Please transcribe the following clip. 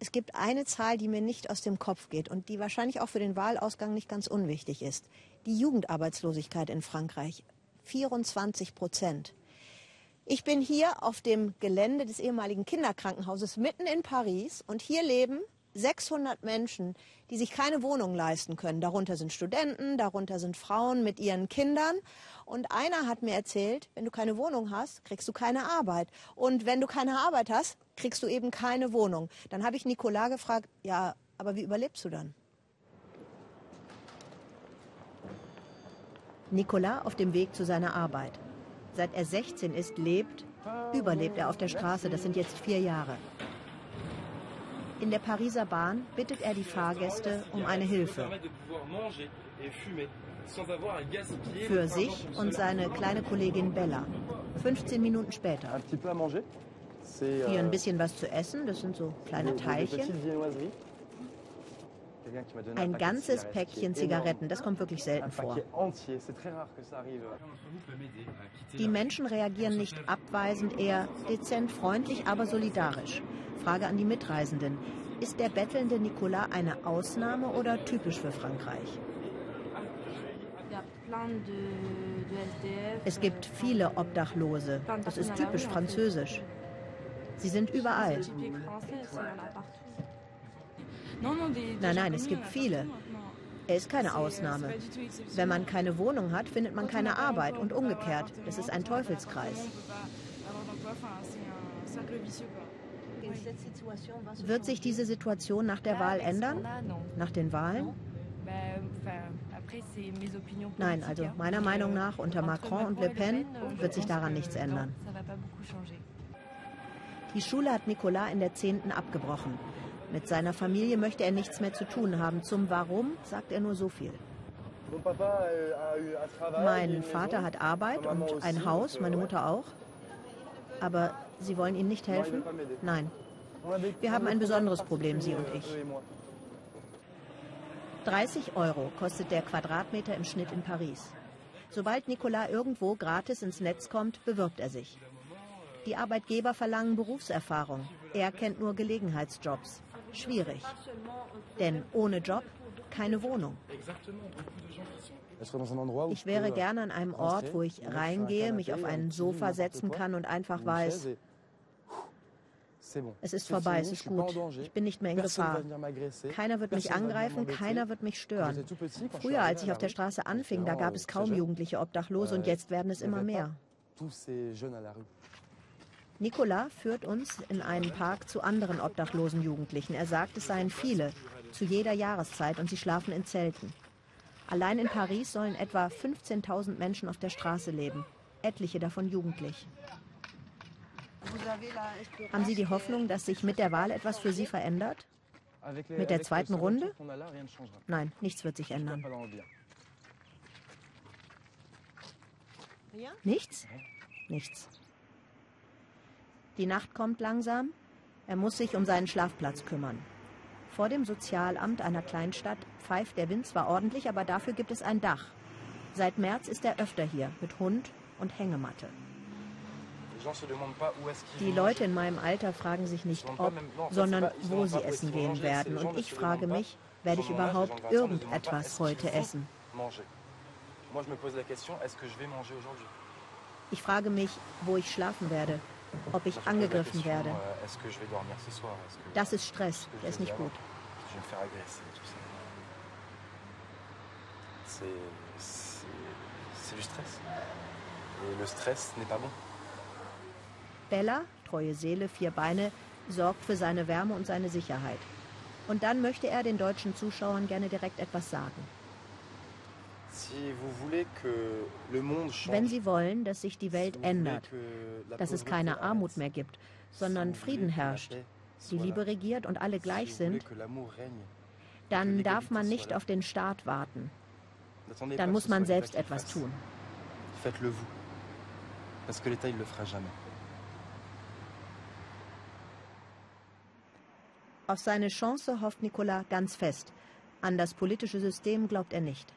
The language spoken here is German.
Es gibt eine Zahl, die mir nicht aus dem Kopf geht und die wahrscheinlich auch für den Wahlausgang nicht ganz unwichtig ist. Die Jugendarbeitslosigkeit in Frankreich. 24 Prozent. Ich bin hier auf dem Gelände des ehemaligen Kinderkrankenhauses mitten in Paris und hier leben 600 Menschen, die sich keine Wohnung leisten können. Darunter sind Studenten, darunter sind Frauen mit ihren Kindern. Und einer hat mir erzählt, wenn du keine Wohnung hast, kriegst du keine Arbeit. Und wenn du keine Arbeit hast, kriegst du eben keine Wohnung. Dann habe ich Nicolas gefragt, ja, aber wie überlebst du dann? Nicolas auf dem Weg zu seiner Arbeit. Seit er 16 ist, lebt, überlebt er auf der Straße. Das sind jetzt vier Jahre. In der Pariser Bahn bittet er die Fahrgäste um eine Hilfe. Für sich und seine kleine Kollegin Bella. 15 Minuten später. Hier ein bisschen was zu essen, das sind so kleine Teilchen. Ein ganzes Päckchen Zigaretten, das kommt wirklich selten vor. Die Menschen reagieren nicht abweisend, eher dezent freundlich, aber solidarisch. Frage an die Mitreisenden. Ist der bettelnde Nicolas eine Ausnahme oder typisch für Frankreich? Es gibt viele Obdachlose. Das ist typisch französisch. Sie sind überall. Nein, nein, es gibt viele. Er ist keine Ausnahme. Wenn man keine Wohnung hat, findet man keine Arbeit und umgekehrt. Das ist ein Teufelskreis. Wird sich diese Situation nach der Wahl ändern? Nach den Wahlen? Nein, also meiner Meinung nach unter Macron und Le Pen wird sich daran nichts ändern. Die Schule hat Nicolas in der 10. abgebrochen. Mit seiner Familie möchte er nichts mehr zu tun haben. Zum Warum sagt er nur so viel. Mein Vater hat Arbeit und ein Haus, meine Mutter auch. Aber Sie wollen ihnen nicht helfen? Nein. Wir haben ein besonderes Problem, Sie und ich. 30 Euro kostet der Quadratmeter im Schnitt in Paris. Sobald Nicolas irgendwo gratis ins Netz kommt, bewirbt er sich. Die Arbeitgeber verlangen Berufserfahrung. Er kennt nur Gelegenheitsjobs. Schwierig. Denn ohne Job keine Wohnung. Ich wäre gerne an einem Ort, wo ich reingehe, mich auf ein Sofa setzen kann und einfach weiß, es ist vorbei, es ist gut. Ich bin nicht mehr in Gefahr. Keiner wird mich angreifen, keiner wird mich stören. Früher, als ich auf der Straße anfing, da gab es kaum jugendliche Obdachlose und jetzt werden es immer mehr. Nicolas führt uns in einen Park zu anderen obdachlosen Jugendlichen. Er sagt, es seien viele, zu jeder Jahreszeit und sie schlafen in Zelten. Allein in Paris sollen etwa 15.000 Menschen auf der Straße leben, etliche davon jugendlich. Haben Sie die Hoffnung, dass sich mit der Wahl etwas für Sie verändert? Mit der zweiten Runde? Nein, nichts wird sich ändern. Nichts? Nichts. Die Nacht kommt langsam. Er muss sich um seinen Schlafplatz kümmern. Vor dem Sozialamt einer Kleinstadt pfeift der Wind zwar ordentlich, aber dafür gibt es ein Dach. Seit März ist er öfter hier mit Hund und Hängematte. Die Leute in meinem Alter fragen sich nicht ob, sondern wo sie essen gehen werden. Und ich frage mich, werde ich überhaupt irgendetwas heute essen? Ich frage mich, wo ich schlafen werde ob ich angegriffen werde. Das ist Stress, der ist nicht gut. Bella, treue Seele, vier Beine, sorgt für seine Wärme und seine Sicherheit. Und dann möchte er den deutschen Zuschauern gerne direkt etwas sagen. Wenn Sie wollen, dass sich die Welt ändert, dass es keine Armut mehr gibt, sondern Frieden herrscht, die Liebe regiert und alle gleich sind, dann darf man nicht auf den Staat warten. Dann muss man selbst etwas tun. Auf seine Chance hofft Nicolas ganz fest. An das politische System glaubt er nicht.